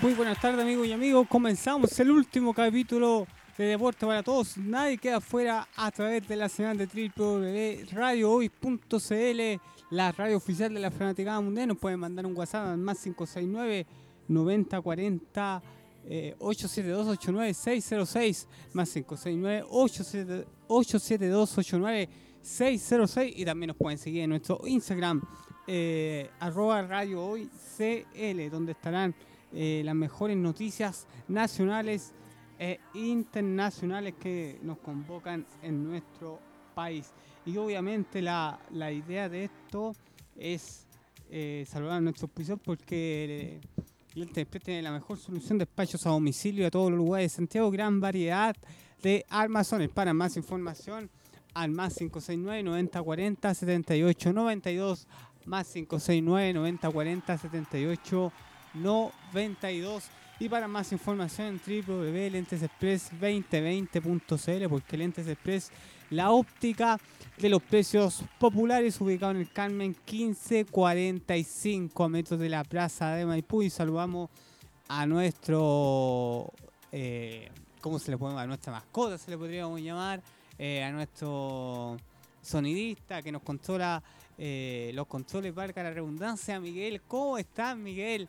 Muy buenas tardes amigos y amigos, comenzamos el último capítulo de Deporte para Todos, nadie queda fuera a través de la señal de www.radiohoy.cl, la radio oficial de la Fanaticada Mundial, nos pueden mandar un WhatsApp al más 569 9040 eh, 872-89606 más 569 872-89606 y también nos pueden seguir en nuestro Instagram eh, arroba radio donde estarán eh, las mejores noticias nacionales e internacionales que nos convocan en nuestro país. Y obviamente la, la idea de esto es eh, saludar a nuestro auspiciador porque el tiene la mejor solución de despachos a domicilio a todos los lugares de Santiago, gran variedad de armazones. Para más información, al más 569 9040 7892 más 569 9040 78 92 y para más información en www.lentesexpress2020.cl porque Lentes Express, la óptica de los precios populares ubicado en el Carmen 1545 a metros de la plaza de Maipú y saludamos a nuestro, eh, ¿cómo se le puede llamar? A nuestra mascota se le podríamos llamar, eh, a nuestro sonidista que nos controla eh, los controles, valga la redundancia, Miguel. ¿Cómo estás, Miguel?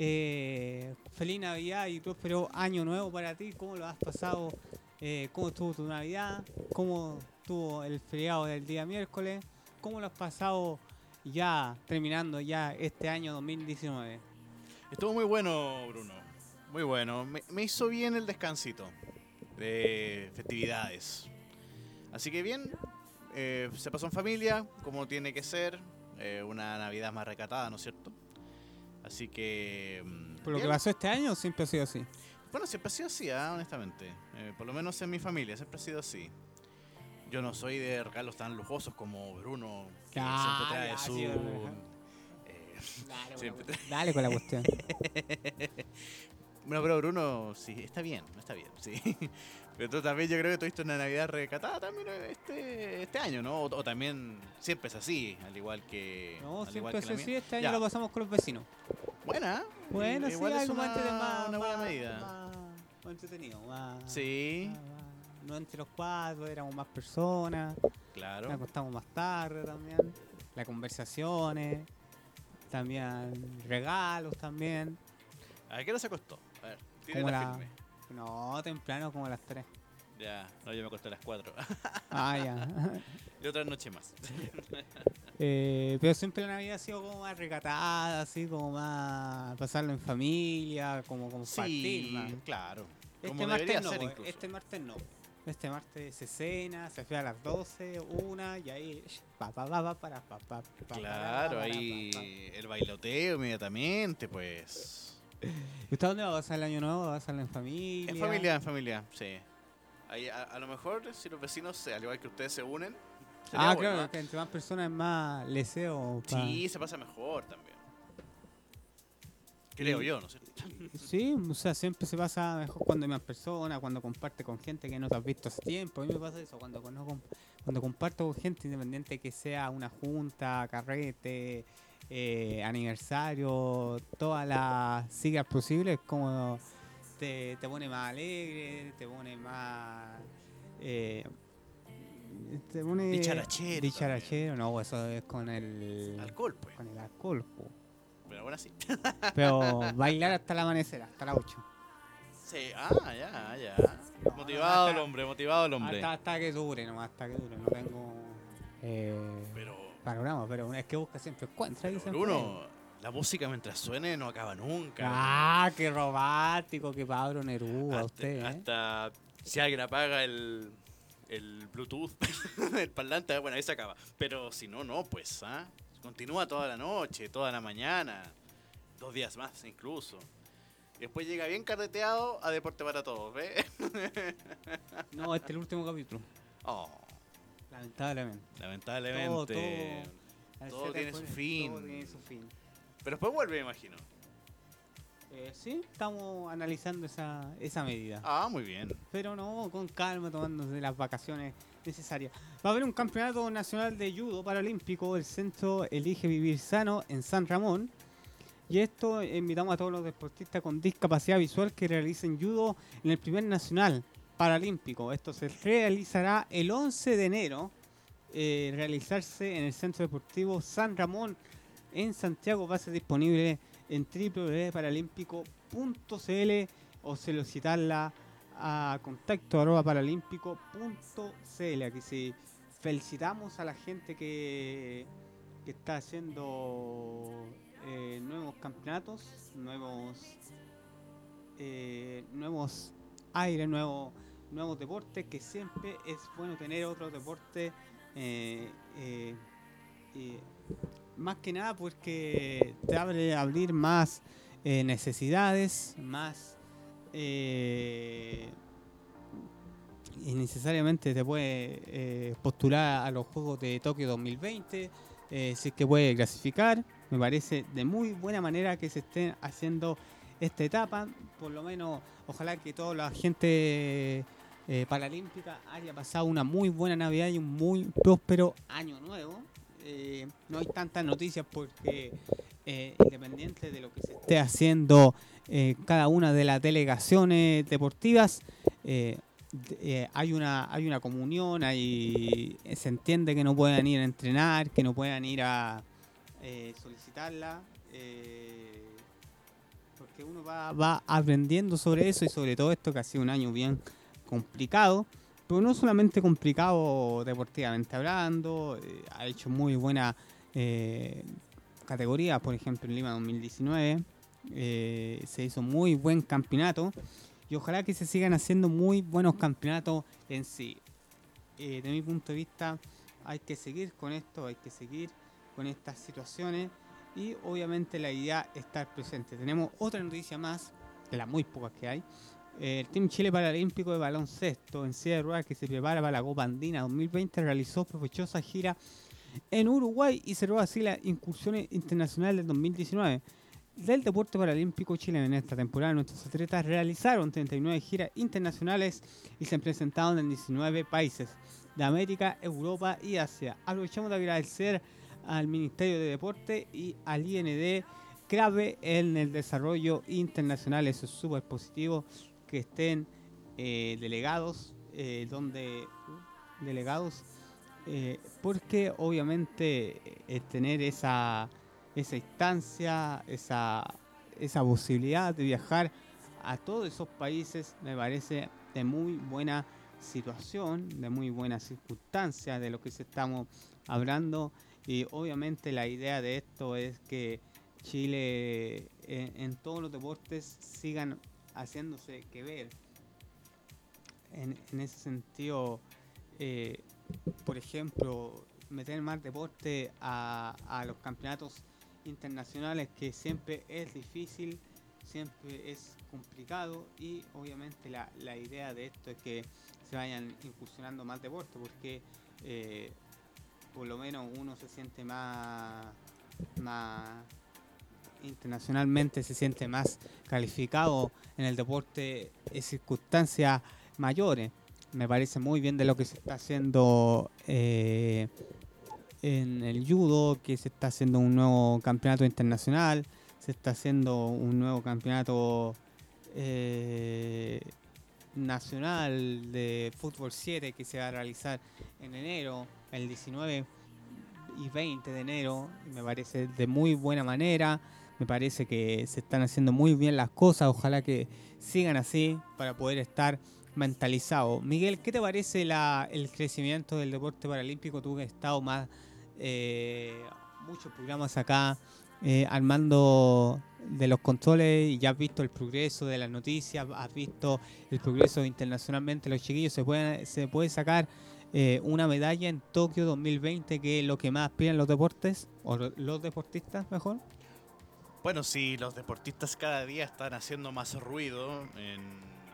Eh, feliz Navidad y próspero año nuevo para ti. ¿Cómo lo has pasado? Eh, ¿Cómo estuvo tu Navidad? ¿Cómo estuvo el feriado del día miércoles? ¿Cómo lo has pasado ya terminando ya este año 2019? Estuvo muy bueno, Bruno. Muy bueno. Me, hizo bien el descansito de festividades. Así que bien, eh, se pasó en familia, como tiene que ser. una Navidad más recatada, ¿no es cierto? Así que. Mm, ¿Por lo que pasó este año siempre ha sido así? Bueno, siempre ha sido así, ¿ah? honestamente. Eh, por lo menos en mi familia, siempre ha sido así. Yo no soy de regalos tan lujosos como Bruno, que siempre trae su. dale, con la cuestión. bueno, pero Bruno, sí, está bien, está bien, sí. Pero tú también yo creo que tuviste una Navidad recatada también este, este año, ¿no? O, también siempre es así, al igual que. No, siempre es así, este año lo pasamos con los vecinos. Buena. Bueno, sí, algo más, más, una buena medida. Más, entretenido, más, Sí. no entre los cuatro, éramos más personas. Claro. Nos acostamos más tarde también. Las conversaciones. También regalos también. ¿A qué hora se acostó? A ver, tiene la, firme. No, temprano como a las 3. Ya, no, yo me acosté a las 4. ah, ya. y otra noche más. eh, pero siempre la Navidad ha sido como más recatada, así como más pasarlo en familia, como compartir sí, claro. Este martes no, este martes no. Este martes se cena, se fue a las 12, una, y ahí pa, pa, pa, para, pa, pa, Claro, ahí el bailoteo inmediatamente, pues. ¿Y usted dónde va a pasar el año nuevo? ¿Va a pasarlo en familia? En familia, en familia, sí. Ahí, a, lo mejor, si los vecinos, al igual que ustedes, se unen. Ah, claro, ¿eh? que entre más personas es más leseo. Sí, se pasa mejor también. Creo yo, ¿no sé. Sí, o sea, siempre se pasa mejor cuando hay más personas, cuando comparte con gente que no te has visto hace tiempo. A mí me pasa eso, cuando, cuando comparto con gente independiente que sea una junta, carrete, eh, aniversario, todas las siglas posibles, como te, te, pone más alegre, te pone más... Eh, te pone dicharachero. Dicharachero, no, eso es con el... Alcohol, pues. Con el alcohol, pues. Pero bueno, sí. Pero bailar hasta el amanecer, hasta las 8. Sí, ah, ya, ya. motivado el hombre, motivado el hombre. Hasta, hasta, que dure, no, hasta que dure. No tengo... Eh, pero panorama, pero vez que busca siempre encuentra. Bruno, la música mientras suene no acaba nunca. Ah, qué romántico, qué Pablo Neruda usted. ¿eh? Hasta si alguien apaga el, el Bluetooth, el parlante, bueno, ahí se acaba. Pero si no, no, pues, ¿ah? Continúa toda la noche, toda la mañana, dos días más incluso. Después llega bien carreteado a Deporte para Todos, ¿ves? no, este es el último capítulo. Oh. Lamentablemente. Lamentablemente. Todo, tiene su fin. Pero después vuelve, me imagino. Eh, sí, estamos analizando esa, esa medida. Ah, muy bien. Pero no, con calma, tomándose las vacaciones necesarias. Va a haber un campeonato nacional de judo paralímpico. El centro elige vivir sano en San Ramón. Y esto invitamos a todos los deportistas con discapacidad visual que realicen judo en el primer nacional paralímpico. Esto se realizará el 11 de enero, eh, realizarse en el Centro Deportivo San Ramón en Santiago. Va a ser disponible en www.paralímpico.cl o solicitarla a contacto arroba paralímpico.cl. Aquí sí felicitamos a la gente que, que está haciendo eh, nuevos campeonatos, nuevos eh, nuevos aires, nuevos nuevos deportes, que siempre es bueno tener otro deporte eh, más que nada porque te abre abrir más necesidades, más y necesariamente te puede eh, postular a los Juegos de Tokio 2020, eh, si es que puede clasificar. Me parece de muy buena manera que se estén haciendo esta etapa. Por lo menos, ojalá que toda la gente eh, paralímpica haya pasado una muy buena Navidad y un muy próspero año nuevo. no hay tantas noticias porque independiente de lo que se esté haciendo cada una de las delegaciones deportivas, eh, hay una hay una comunión, hay, se entiende que no puedan ir a entrenar, que no puedan ir a eh, solicitarla, eh, porque uno va aprendiendo sobre eso y sobre todo esto que ha sido un año bien complicado, pero no solamente complicado deportivamente hablando, ha hecho muy buena categoría, por ejemplo en Lima 2019, se hizo muy buen campeonato y ojalá que se sigan haciendo muy buenos campeonatos en sí. Eh, de mi punto de vista, hay que seguir con esto, hay que seguir con estas situaciones y obviamente la idea es estar presente. Tenemos otra noticia más, de las muy pocas que hay. El Team Chile Paralímpico de Baloncesto en silla de que se prepara para la Copa Andina 2020 realizó provechosa gira en Uruguay y cerró así las incursiones internacionales del 2019 del deporte paralímpico chileno en esta temporada. Nuestros atletas realizaron 39 giras internacionales y se presentaron en 19 países de América, Europa y Asia. Aprovechamos de agradecer al Ministerio de Deporte y al IND clave en el desarrollo internacional. Eso es súper positivo que estén eh, delegados, eh, donde delegados, eh, porque obviamente tener esa esa instancia, esa, esa posibilidad de viajar a todos esos países me parece de muy buena situación, de muy buena circunstancia de lo que se estamos hablando. Y obviamente la idea de esto es que Chile en, todos los deportes sigan haciéndose que ver. En, ese sentido, eh, por ejemplo, meter más deporte a, a los campeonatos internacionales que siempre es difícil, siempre es complicado y obviamente la, la idea de esto es que se vayan incursionando más deporte porque eh, por lo menos uno se siente más, más internacionalmente se siente más calificado en el deporte en circunstancias mayores. Me parece muy bien de lo que se está haciendo eh, en el judo, que se está haciendo un nuevo campeonato internacional, se está haciendo un nuevo campeonato eh, nacional de fútbol 7 que se va a realizar en enero, el 19 y 20 de enero, me parece de muy buena manera, me parece que se están haciendo muy bien las cosas, ojalá que sigan así para poder estar mentalizado. Miguel, ¿qué te parece la, el crecimiento del deporte paralímpico? Tú que has estado más eh, muchos programas acá eh, armando de los controles y ya has visto el progreso de las noticias, has visto el progreso internacionalmente. Los chiquillos se pueden se puede sacar eh, una medalla en Tokio 2020, que es lo que más aspiran los deportes, o los deportistas mejor. Bueno, sí, los deportistas cada día están haciendo más ruido en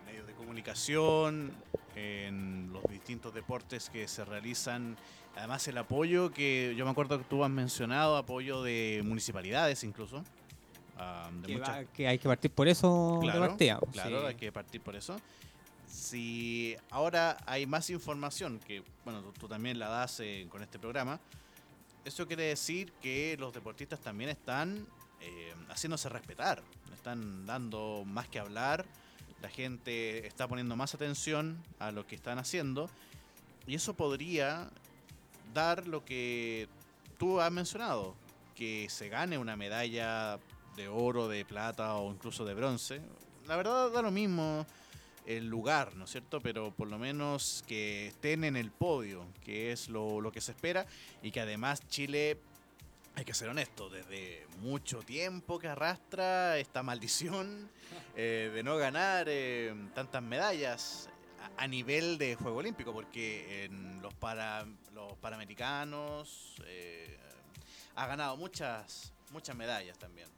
medios de comunicación, en los distintos deportes que se realizan Además el apoyo que yo me acuerdo que tú has mencionado, apoyo de municipalidades incluso. Ah, que, hay que partir por eso claro, Claro, hay que partir por eso. Si ahora hay más información, que bueno, tú, también la das eh, con este programa, eso quiere decir que los deportistas también están eh, haciéndose respetar, están dando más que hablar, la gente está poniendo más atención a lo que están haciendo y eso podría dar lo que tú has mencionado, que se gane una medalla de oro, de plata o incluso de bronce. La verdad da lo mismo el lugar, ¿no es cierto? Pero por lo menos que estén en el podio, que es lo, lo que se espera, y que además Chile, hay que ser honesto, desde mucho tiempo que arrastra esta maldición eh, de no ganar eh, tantas medallas a, a nivel de Juego Olímpico, porque en los, para, los Panamericanos eh, ha ganado muchas, muchas medallas también.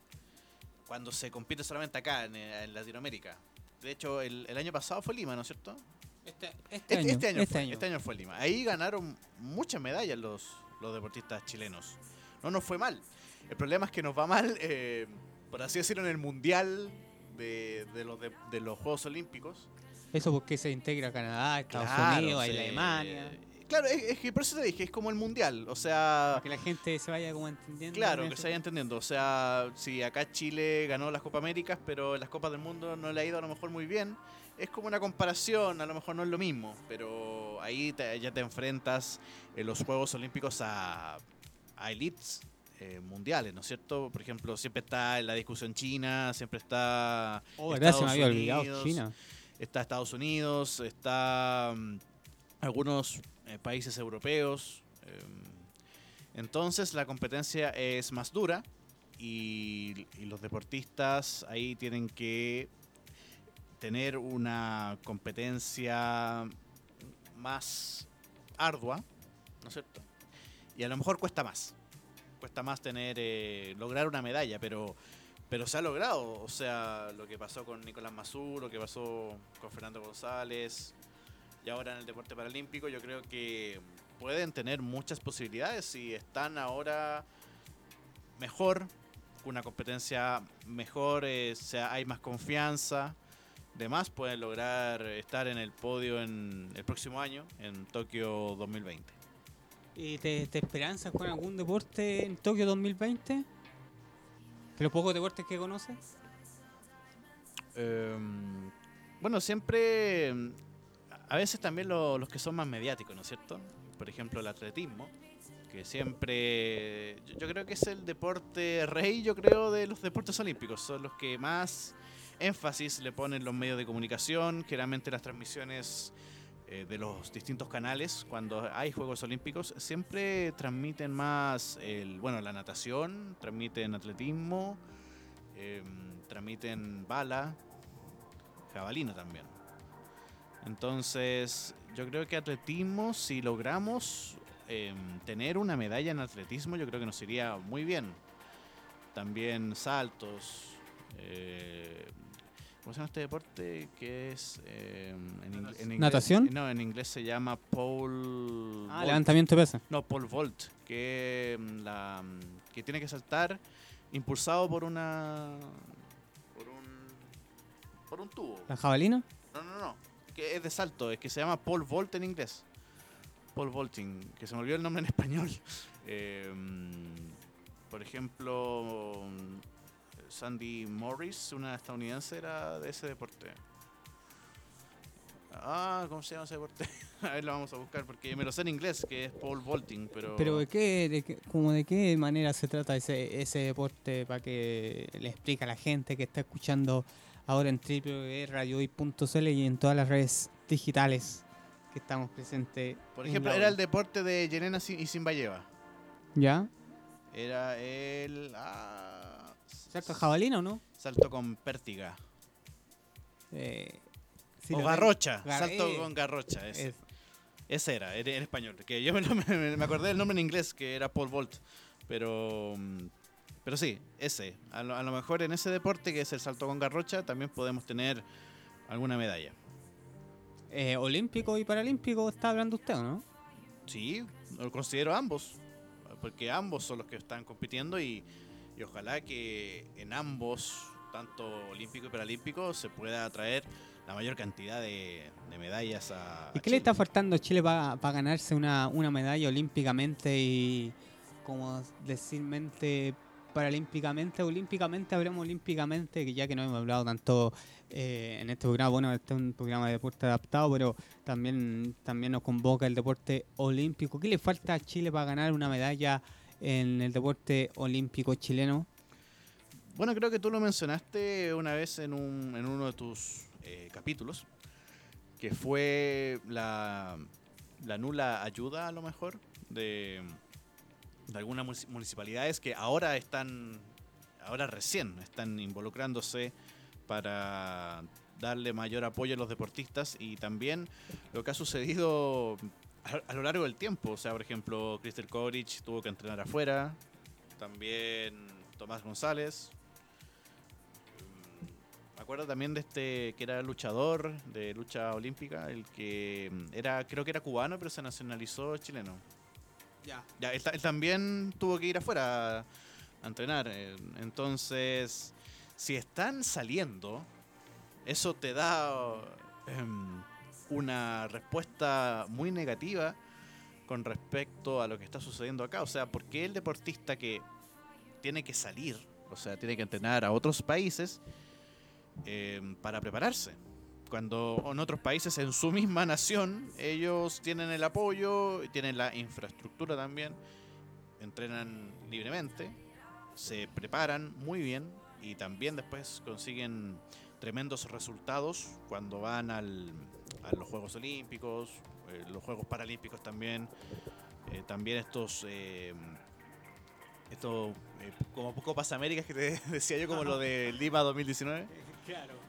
Cuando se compite solamente acá, en, en Latinoamérica. De hecho, el, el año pasado fue Lima, ¿no es cierto? Este, Este, este año, fue, este año fue Lima. Ahí ganaron muchas medallas los, los deportistas chilenos. No nos fue mal. El problema es que nos va mal, eh, por así decirlo, en el mundial de, de los, de, de los Juegos Olímpicos. Eso porque se integra Canadá, Estados Claro, Unidos, sí. Alemania. Claro, es, es que por eso te dije, es como el mundial. O sea, que la gente se vaya como entendiendo. Claro, que se vaya entendiendo. O sea, si acá Chile ganó las Copas Américas, pero en las Copas del Mundo no le ha ido a lo mejor muy bien, es como una comparación, a lo mejor no es lo mismo, pero ahí te- ya te enfrentas en los Juegos Olímpicos a, a elites eh, mundiales, ¿no es cierto? Por ejemplo, siempre está en la discusión China, siempre está Oh, verdad, se me Estados había olvidado Unidos, China. está Estados Unidos, está mm, algunos eh, países europeos. em, entonces la competencia es más dura y, y los deportistas ahí tienen que tener una competencia más ardua, ¿no es cierto? Y a lo mejor cuesta más. Cuesta más tener eh, lograr una medalla, pero pero se ha logrado, o sea, lo que pasó con Nicolás Mazú, lo que pasó con Fernando González, y ahora en el deporte paralímpico, yo creo que pueden tener muchas posibilidades y están ahora mejor, una competencia mejor, eh, sea, hay más confianza, además pueden lograr estar en el podio en el próximo año, en Tokio 2020. ¿Y te, te esperanzas con algún deporte en Tokio 2020? ¿De los pocos deportes que conoces? Em, bueno, siempre. em, A veces también lo- los que son más mediáticos, ¿no es cierto? Por ejemplo, el atletismo, que siempre. Yo, yo creo que es el deporte rey, yo creo, de los deportes olímpicos. Son los que más énfasis le ponen los medios de comunicación, generalmente las transmisiones. Eh, de los distintos canales cuando hay Juegos Olímpicos siempre transmiten más el bueno la natación transmiten atletismo em, transmiten bala jabalina también. Entonces, yo creo que atletismo, si logramos em, tener una medalla en atletismo, yo creo que nos iría muy bien. También saltos. eh, ¿Cómo se llama este deporte? Que es. em, en, ing- en inglés- ¿Natación? No, en inglés se llama pole. Ah, levantamiento de pesas. No, pole vault, que, mm, la, mm, que tiene que saltar impulsado por una. por un. por un tubo. ¿La jabalina? No, no, no. Que es de salto, es que se llama pole vault en inglés. Pole vaulting, que se me olvidó el nombre en español. Eh, por ejemplo, Sandy Morris, una estadounidense, era de ese deporte. Ah, ¿cómo se llama ese deporte? a ver, lo vamos a buscar porque me lo sé en inglés, que es pole vaulting, pero... ¿Pero de qué, de qué- como de qué manera se trata ese, ese deporte para que le explique a la gente que está escuchando ahora en www.radiohoy.cl y en todas las redes digitales que estamos presentes? Por ejemplo, era el deporte de Yelena y Simbayeva. ¿Ya? Era el... ah, ¿Salto jabalina o no? salto con pértiga. Eh, sí, o garrocha. Gar- salto eh, con garrocha. Ese, Es- ese era, en, en español. Que yo me, lo- me- me acordé del nombre en inglés, que era Paul Volt. Pero... mm, Pero sí, ese. A lo, a lo mejor en ese deporte, que es el salto con garrocha, también podemos tener alguna medalla. eh, olímpico y paralímpico está hablando usted, ¿o no? Sí, lo considero ambos. Porque ambos son los que están compitiendo y, y ojalá que en ambos, tanto olímpico y paralímpico, se pueda traer la mayor cantidad de, de medallas a. ¿Y qué le está faltando a Chile para ganarse una, una medalla olímpicamente y, como decirmente, paralímpicamente, olímpicamente, hablemos olímpicamente, que ya que no hemos hablado tanto eh, en este programa, bueno, este es un programa de deporte adaptado, pero también, también nos convoca el deporte olímpico. ¿Qué le falta a Chile para ganar una medalla en el deporte olímpico chileno? Bueno, creo que tú lo mencionaste una vez en, un, en uno de tus eh, capítulos, que fue la, la nula ayuda a lo mejor de, de algunas municipalidades que ahora están, ahora recién están involucrándose para darle mayor apoyo a los deportistas y también lo que ha sucedido a, lo largo del tiempo. O sea, por ejemplo, Crystal Koric tuvo que entrenar afuera, también Tomás González. Mm, me acuerdo también de este que era luchador de lucha olímpica, el que mm, era, creo que era cubano, pero se nacionalizó chileno. Ya. Ya, él, también tuvo que ir afuera a entrenar. Eh, entonces, si están saliendo, eso te da em, una respuesta muy negativa con respecto a lo que está sucediendo acá. O sea, ¿por qué el deportista que tiene que salir, o sea, tiene que entrenar a otros países em, para prepararse? cuando en otros países, en su misma nación, ellos tienen el apoyo, tienen la infraestructura también, entrenan libremente, se preparan muy bien y también después consiguen tremendos resultados cuando van al, a los Juegos Olímpicos, eh, los Juegos Paralímpicos también, eh, también estos... Eh, estos como Copas Américas que te decía yo, como lo de Lima 2019.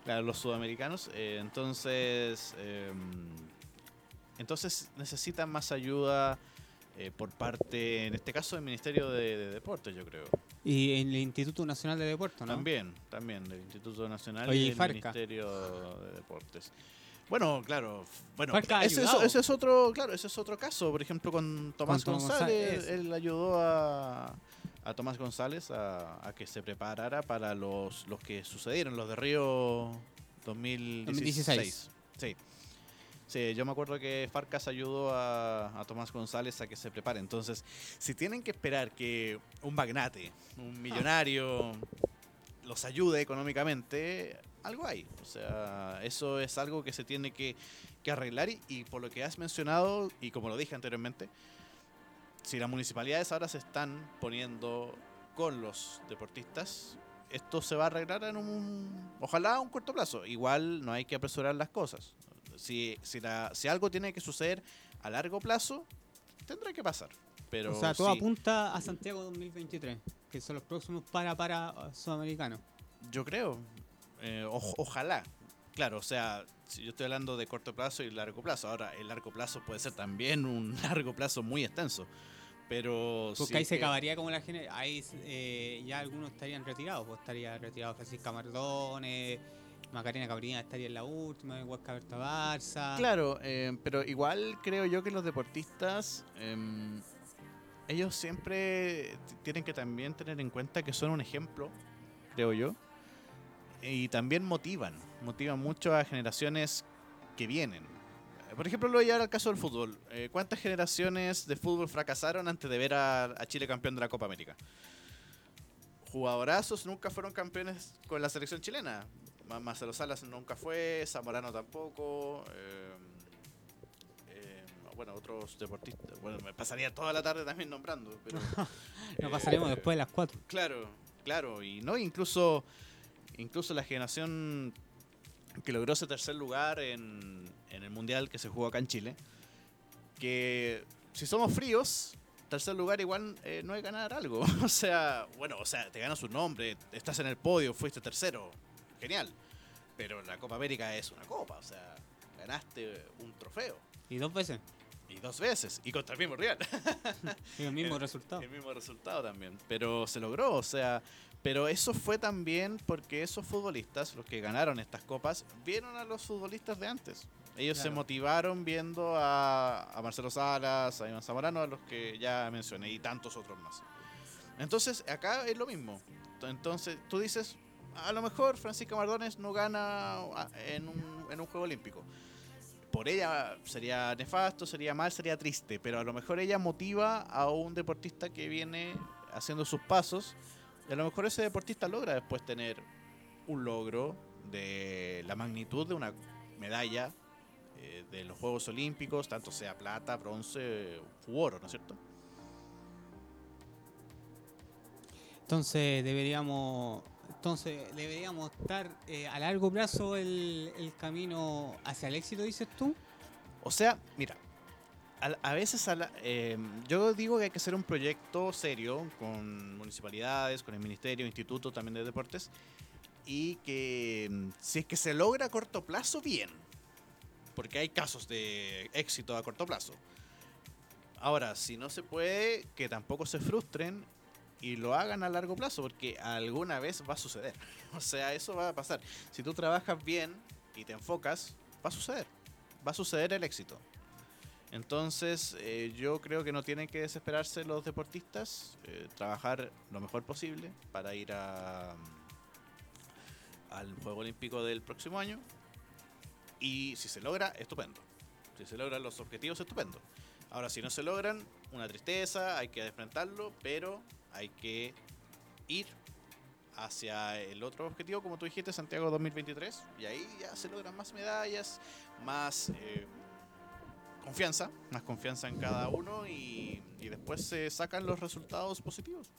Claro. los sudamericanos. Eh, entonces, entonces necesitan más ayuda eh, por parte, en este caso, del Ministerio de, Deportes, yo creo. Y en el Instituto Nacional de Deportes, ¿no? También, también, del Instituto Nacional y, del Ministerio de Deportes. Bueno, claro, bueno, ese es, otro, claro, ese es otro caso. Por ejemplo, con Tomás, González, él ayudó a, a Tomás González a, que se preparara para los, los que sucedieron, los de Río 2016. Sí. Sí, yo me acuerdo que Farcas ayudó a, Tomás González a que se prepare. Entonces, si tienen que esperar que un magnate, un millonario, los ayude económicamente, algo hay. O sea, eso es algo que se tiene que, arreglar y, por lo que has mencionado, y como lo dije anteriormente, si las municipalidades ahora se están poniendo con los deportistas, esto se va a arreglar en un, ojalá a un corto plazo. Igual no hay que apresurar las cosas. Si, si, la, si algo tiene que suceder a largo plazo, tendrá que pasar. Pero o sea, todo apunta a Santiago 2023, que son los próximos para para sudamericanos. Yo creo. Eh, ojalá. Claro, o sea, si yo estoy hablando de corto plazo y largo plazo. Ahora, el largo plazo puede ser también un largo plazo muy extenso. Pero. Porque ahí se acabaría como la gente. Ahí eh, ya algunos estarían retirados. Pues estaría retirado Francisca Mardones. Macarena Cabrina estaría en la última, Huesca Berta Barça. Claro, eh, pero igual creo yo que los deportistas. Em, ellos siempre tienen que también tener en cuenta que son un ejemplo, creo yo. Y también motivan. Motivan mucho a generaciones que vienen por ejemplo, lo voy a llevar al caso del fútbol. Eh, ¿Cuántas generaciones de fútbol fracasaron antes de ver a, Chile campeón de la Copa América? Jugadorazos nunca fueron campeones con la selección chilena. Marcelo Salas nunca fue, Zamorano tampoco. Eh, eh, bueno, otros deportistas. Bueno, me pasaría toda la tarde también nombrando. Pero, Nos pasaremos después de las cuatro. Claro, claro. Y no, incluso, incluso la generación que logró ese tercer lugar en, el Mundial que se jugó acá en Chile, que si somos fríos, tercer lugar igual eh, no es ganar algo. o sea, bueno, o sea, te ganas un nombre, estás en el podio, fuiste tercero, genial. Pero la Copa América es una copa, o sea, ganaste un trofeo. ¿Y dos veces? Y dos veces, y contra el mismo Real. y el mismo resultado. El mismo resultado también. Pero se logró, o sea, pero eso fue también porque esos futbolistas, los que ganaron estas copas, vieron a los futbolistas de antes. Ellos se motivaron viendo a, Marcelo Salas, a Iván Zamorano, a los que ya mencioné, y tantos otros más. Entonces, acá es lo mismo. Entonces, tú dices, a lo mejor Francisca Mardones no gana en un, en un juego olímpico. Por ella sería nefasto, sería mal, sería triste, pero a lo mejor ella motiva a un deportista que viene haciendo sus pasos Y a lo mejor ese deportista logra después tener un logro de la magnitud de una medalla eh, de los Juegos Olímpicos, tanto sea plata, bronce u oro, ¿no es cierto? Entonces deberíamos, entonces deberíamos estar eh, a largo plazo el, camino hacia el éxito, dices tú. O sea, mira, a, veces eh, yo digo que hay que hacer un proyecto serio con municipalidades, con el ministerio, instituto también de deportes, y que mm, si es que se logra a corto plazo, bien, porque hay casos de éxito a corto plazo. Ahora, si no se puede, que tampoco se frustren y lo hagan a largo plazo, porque alguna vez va a suceder. O sea, eso va a pasar. Si tú trabajas bien y te enfocas, va a suceder. Va a suceder el éxito. Entonces, eh, yo creo que no tienen que desesperarse los deportistas, eh, trabajar lo mejor posible para ir a, al Juego Olímpico del próximo año. Y si se logra, estupendo. Si se logran los objetivos, estupendo. Ahora, si no se logran, una tristeza, hay que enfrentarlo, pero hay que ir hacia el otro objetivo, como tú dijiste, Santiago 2023, y ahí ya se logran más medallas, más eh, confianza, más confianza en cada uno y, y después se sacan los resultados positivos.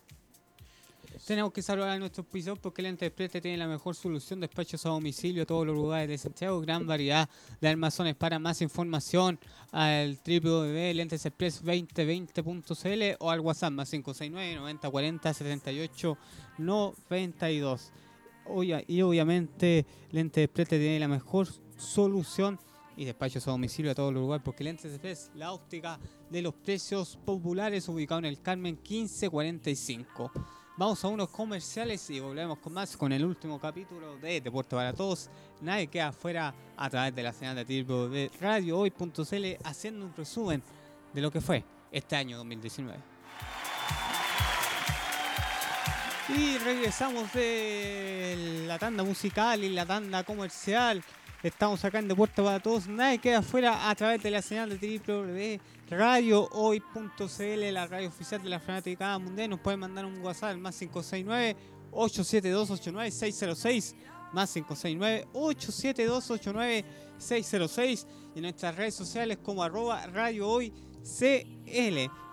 Tenemos que saludar a nuestros pisos porque el Preste tiene la mejor solución, despachos a domicilio a todos los lugares de Santiago, gran variedad de almacenes para más información al www.lentesexpress2020.cl o al WhatsApp más 569 9040 78 92. Oye, y obviamente Lentes Express te tiene la mejor solución y despachos a domicilio a todos los lugares porque Lentes Express, la óptica de los precios populares ubicado en el Carmen 1545. Vamos a unos comerciales y volvemos con más con el último capítulo de Deporte para Todos. Nadie queda afuera a través de la señal de tiempo de Radio Hoy.cl haciendo un resumen de lo que fue este año 2019. Y regresamos de la tanda musical y la tanda comercial. Estamos acá en Deporte para Todos. Nadie queda afuera a través de la señal de www.radiohoy.cl, la radio oficial de la Fanaticada Mundial. Nos pueden mandar un WhatsApp más 569 872 89606 más 569 872 606 y en nuestras redes sociales como arroba radio. Y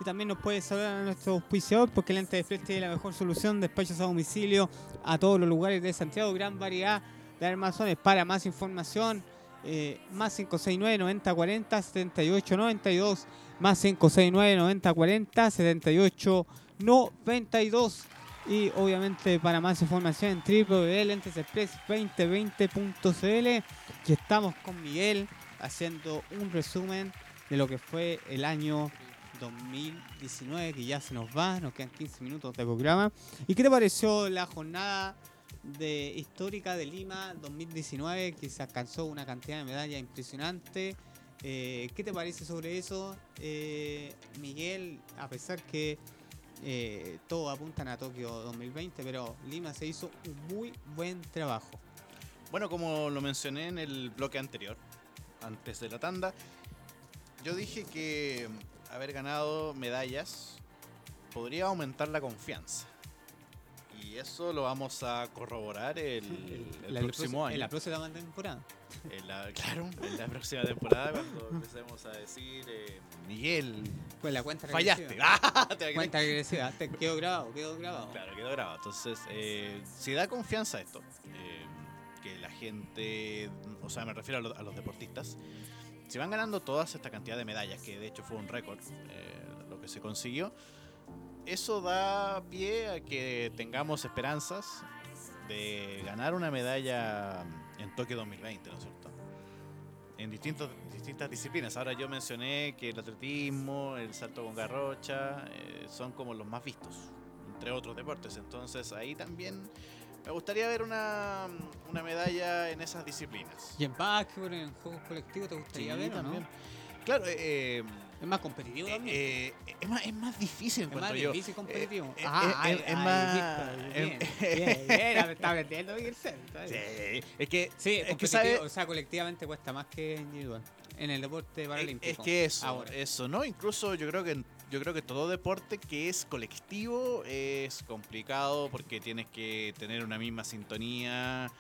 también nos puede saludar a nuestro auspiciador porque el ente de Flex tiene la mejor solución de despachos a domicilio a todos los lugares de Santiago. Gran variedad de almacenes. Para más información, eh, más 569 9040 7892 más 569 9040 7892 y obviamente para más información en www.lentesexpress2020.cl y estamos con Miguel haciendo un resumen de lo que fue el año 2019 que ya se nos va, nos quedan 15 minutos de programa. ¿Y qué te pareció la jornada de histórica de Lima 2019 que se alcanzó una cantidad de medallas impresionante? Eh, ¿Qué te parece sobre eso, eh, Miguel? A pesar que eh, todos apuntan a Tokio 2020, pero Lima se hizo un muy buen trabajo. Bueno, como lo mencioné en el bloque anterior, antes de la tanda, yo dije que haber ganado medallas podría aumentar la confianza. Y eso lo vamos a corroborar el, el- el La- próximo En año. la próxima temporada. En la- claro, en la próxima temporada cuando empecemos a decir, eh, Miguel, Pues la cuenta fallaste. Ah, te? Cuenta regresiva. Te quedó grabado, quedó grabado. Claro, quedó grabado. Entonces, eh, si da confianza esto, eh, que la gente, o sea, me refiero a, lo- a los deportistas, si van ganando todas esta cantidad de medallas, que de hecho fue un récord eh, lo que se consiguió, eso da pie a que tengamos esperanzas de ganar una medalla en Tokio 2020, ¿no es cierto? En distintos, distintas disciplinas. Ahora yo mencioné que el atletismo, el salto con garrocha, eh, son como los más vistos, entre otros deportes. Entonces ahí también me gustaría ver una, una medalla en esas disciplinas. Y en básquetbol, en juegos colectivos, ¿te gustaría Sí, ver o no? también. Claro, eh, Es más competitivo también. eh, eh, es, más, es más difícil, es más yo. difícil competitivo. eh, ah, eh, es- más- listo, bien, eh, bien, bien, me está metiendo está Sí, bien. es que, Sí, es que sabe, o sea, colectivamente cuesta más que individual. En el deporte paralímpico. es que eso, Ahora. eso, ¿no? Incluso yo creo que yo yo creo que todo deporte que es colectivo es complicado porque tienes que tener una misma sintonía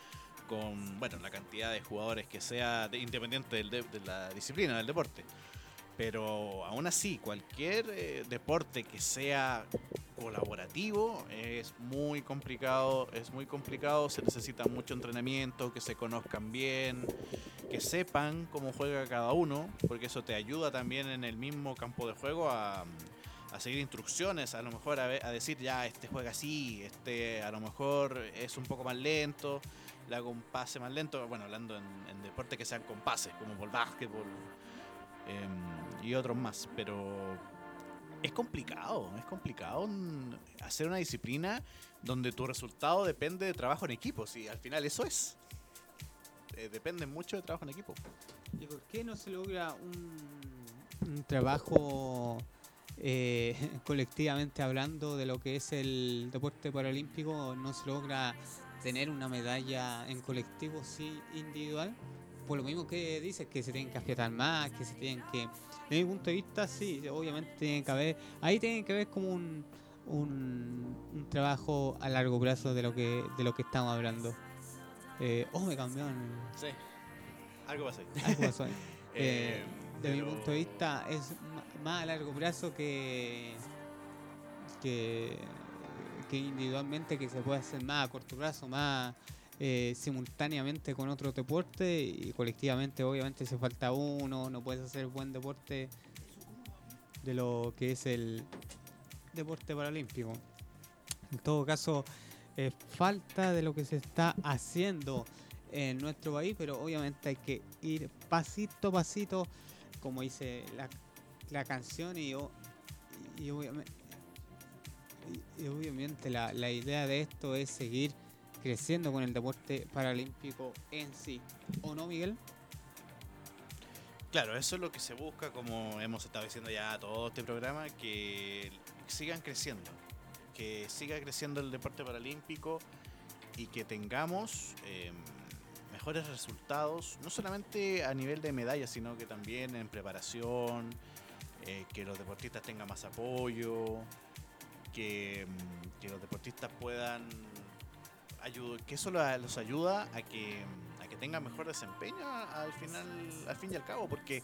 con, bueno, la cantidad de jugadores que sea de- independiente del de, de la disciplina del deporte. Pero aún así, cualquier eh, deporte que sea colaborativo es muy complicado, es muy complicado, se necesita mucho entrenamiento, que se conozcan bien, que sepan cómo juega cada uno, porque eso te ayuda también en el mismo campo de juego a, a seguir instrucciones, a lo mejor a, a decir ya este juega así, este a lo mejor es un poco más lento, le hago un pase más lento, bueno, hablando en, en deportes que sean con pases, como por básquetbol em, y otros más, pero es complicado, es complicado hacer una disciplina donde tu resultado depende de trabajo en equipo, y al final eso es. Eh, depende mucho de trabajo en equipo. ¿Y por qué no se logra un, un trabajo eh, colectivamente hablando de lo que es el deporte paralímpico? ¿No se logra tener una medalla en colectivo, sí individual? Por lo mismo que dices, que se tienen que afiatar más, que se tienen que... Desde mi punto de vista, sí, obviamente tiene que haber... Ahí tiene que haber como un, un, un trabajo a largo plazo de lo que, de lo que estamos hablando. Eh, oh, me cambiaron... Sí. Algo así. Algo pasó ahí. Eh, de mi pero- punto de vista es más a largo plazo que que, que individualmente que se puede hacer más a corto plazo más eh, simultáneamente con otro deporte y colectivamente obviamente si falta uno no puedes hacer buen deporte de lo que es el deporte paralímpico. En todo caso eh, falta de lo que se está haciendo en nuestro país, pero obviamente hay que ir pasito a pasito, como dice la, la canción, y, o- y obviamente, y obviamente la, la idea de esto es seguir creciendo con el deporte paralímpico en sí. ¿O no, Miguel? Claro, eso es lo que se busca, como hemos estado diciendo ya todo este programa, que sigan creciendo, que siga creciendo el deporte paralímpico y que tengamos eh, mejores resultados, no solamente a nivel de medallas, sino que también en preparación, eh, que los deportistas tengan más apoyo, que, mm, que los deportistas puedan ayudar, que eso lo- los ayuda a que, a que tengan mejor desempeño al final, al fin y al cabo, porque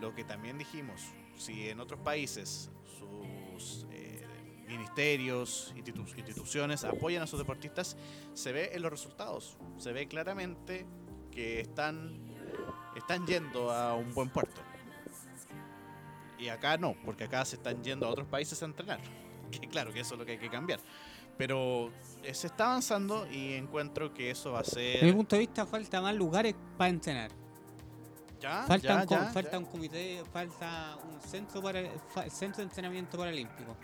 lo que también dijimos, si en otros países sus eh, ministerios, institu- instituciones apoyan a sus deportistas, se ve en los resultados, se ve claramente que están, están yendo a un buen puerto. Y acá no, porque acá se están yendo a otros países a entrenar. Que claro que eso es lo que hay que cambiar. Pero se está avanzando y encuentro que eso va a ser... Desde mi punto de vista falta más lugares para entrenar. ¿Ya? Falta, ¿Ya? un, falta un comité, falta un centro para centro de entrenamiento paralímpico.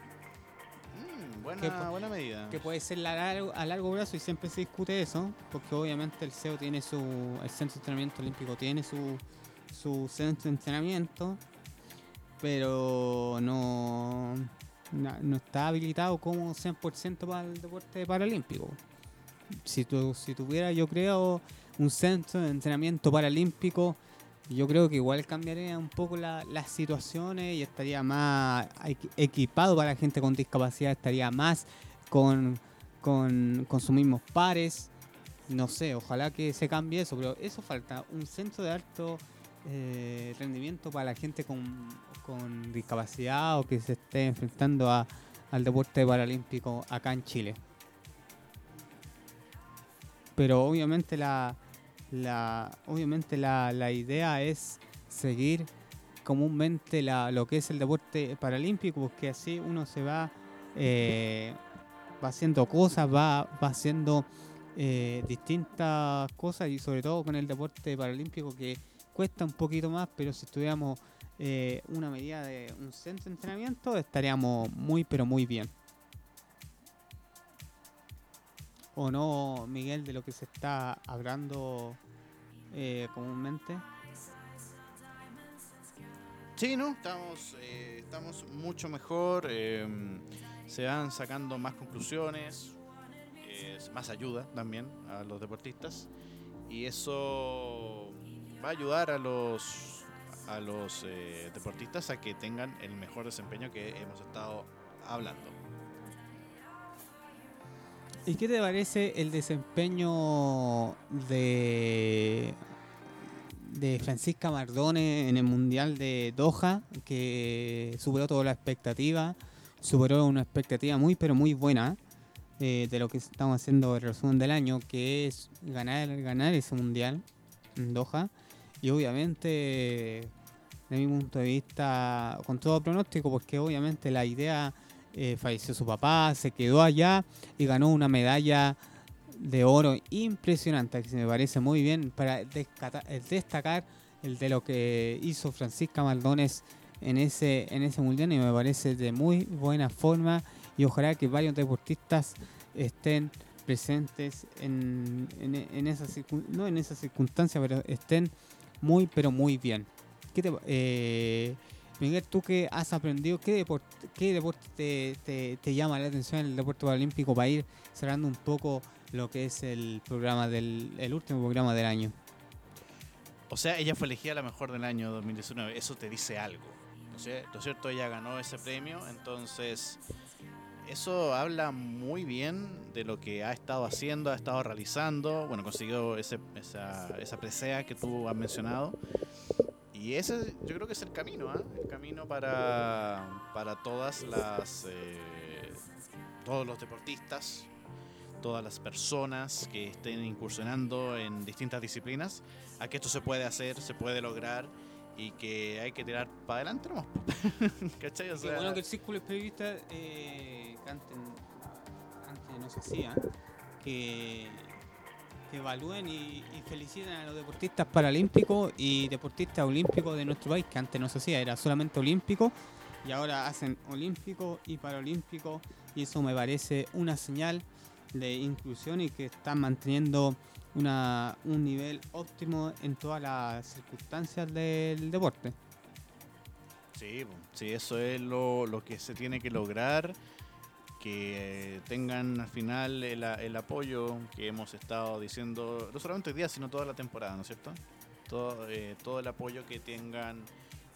Mm, buena, que buena medida. que puede ser a largo, a largo plazo y siempre se discute eso, porque obviamente el CEO tiene su, el Centro de Entrenamiento Olímpico tiene su, su centro de entrenamiento, pero no, no está habilitado como 100% para el deporte paralímpico. Si, tu, si tuviera, yo creo, un centro de entrenamiento paralímpico, yo creo que igual cambiaría un poco la- las situaciones y estaría más equi- equipado para la gente con discapacidad, estaría más con, con, con sus mismos pares. No sé, ojalá que se cambie eso, pero eso falta, un centro de alto eh, rendimiento para la gente con, discapacidad o que se esté enfrentando a, al deporte paralímpico acá en Chile. Pero obviamente la, la obviamente la, la idea es seguir comúnmente la, lo que es el deporte paralímpico, porque así uno se va, eh, va haciendo cosas, va, va haciendo eh, distintas cosas y sobre todo con el deporte paralímpico que cuesta un poquito más, pero si estuviéramos eh, una medida de un centro de entrenamiento estaríamos muy pero muy bien. ¿O no, Miguel, de lo que se está hablando eh, comúnmente? Sí, ¿no? Estamos, eh, estamos mucho mejor. eh, se van sacando más conclusiones, más ayuda también a los deportistas. Y eso va a ayudar a los, a los eh, deportistas a que tengan el mejor desempeño que hemos estado hablando. ¿Y qué te parece el desempeño de, de Francisca Mardone en el Mundial de Doha, que superó toda la expectativa, superó una expectativa muy pero muy buena eh, de lo que estamos haciendo el resumen del año, que es ganar, ganar ese Mundial en Doha. Y obviamente, de mi punto de vista, con todo pronóstico, porque obviamente la idea eh, falleció su papá, se quedó allá y ganó una medalla de oro impresionante, que se me parece muy bien para destacar el de lo que hizo Francisca Maldones en ese, en ese mundial y me parece de muy buena forma y ojalá que varios deportistas estén presentes en, en, en esa no en esa circunstancia, pero estén muy pero muy bien. ¿Qué te, eh, Miguel, tú que has aprendido, ¿qué deporte, qué deporte te, llama la atención en el deporte olímpico para ir cerrando un poco lo que es el programa del el último programa del año? O sea, ella fue elegida la mejor del año 2019, eso te dice algo. ¿No es cierto? Ella ganó ese premio, entonces eso habla muy bien de lo que ha estado haciendo, ha estado realizando. Bueno, consiguió ese, esa, esa presea que tú has mencionado. Y ese yo creo que es el camino, ¿ah? el camino para, para todas las eh, todos los deportistas, todas las personas que estén incursionando en distintas disciplinas, a que esto se puede hacer, se puede lograr y que hay que tirar para adelante. ¿Cachai? O sea, bueno que el círculo eh, que antes, antes no se hacía, que que evalúen y, feliciten a los deportistas paralímpicos y deportistas olímpicos de nuestro país, que antes no se hacía, era solamente olímpico, y ahora hacen olímpico y paralímpico, y eso me parece una señal de inclusión y que están manteniendo una, un nivel óptimo en todas las circunstancias del deporte. Sí, sí eso es lo, lo que se tiene que lograr que tengan al final el, apoyo que hemos estado diciendo, no solamente hoy día, sino toda la temporada, ¿no es cierto? Todo, eh, todo el apoyo que tengan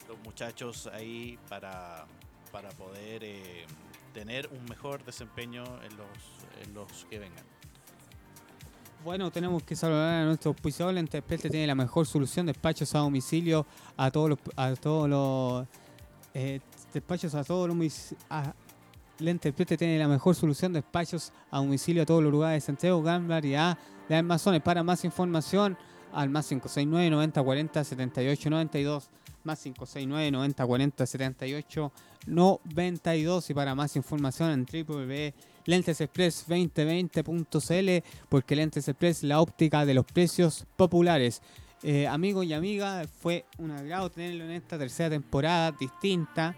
los muchachos ahí para, para poder eh, tener un mejor desempeño en los, en los que vengan. Bueno, tenemos que saludar a nuestro auspiciador. Lentespete tiene la mejor solución, despachos a domicilio a todos los, a todos los eh, despachos a todos los a, Lente Prete tiene la mejor solución de despachos a domicilio a todos los lugares de Santiago, gran variedad de almacenes. Para más información, al más 569 90 40 78 92 más 569 90 40 78 92 y para más información en www.lentesexpress2020.cl porque Lentes Express la óptica de los precios populares. Eh, amigos y amigas, fue un agrado tenerlo en esta tercera temporada distinta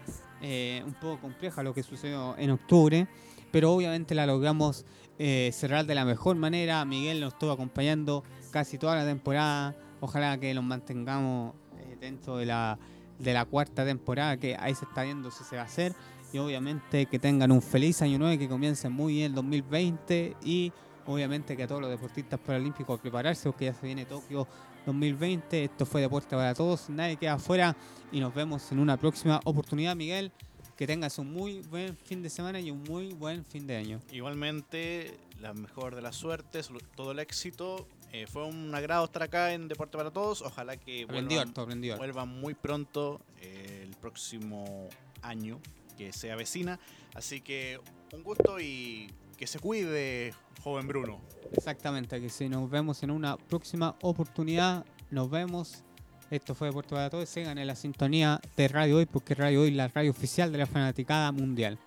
eh, un poco compleja lo que sucedió en octubre, pero obviamente la logramos eh, cerrar de la mejor manera. Miguel nos estuvo acompañando casi toda la temporada. Ojalá que nos mantengamos eh, dentro de la, de la cuarta temporada, que ahí se está viendo si se va a hacer. Y obviamente que tengan un feliz año nuevo, que comiencen muy bien el 2020 y obviamente que a todos los deportistas paralímpicos prepararse porque ya se viene Tokio 2020. Esto fue Deporte para Todos, nadie queda afuera y nos vemos en una próxima oportunidad, Miguel. Que tengas un muy buen fin de semana y un muy buen fin de año. Igualmente, la mejor de las suertes, todo el éxito. Eh, fue un agrado estar acá en Deporte para Todos. Ojalá que vuelvan, muy pronto eh, el próximo año que se avecina. Así que un gusto y que se cuide, joven Bruno. Exactamente, que si nos vemos en una próxima oportunidad, nos vemos. Esto fue Puerto Todos. Sigan en la sintonía de Radio Hoy, porque Radio Hoy es la radio oficial de la fanaticada mundial.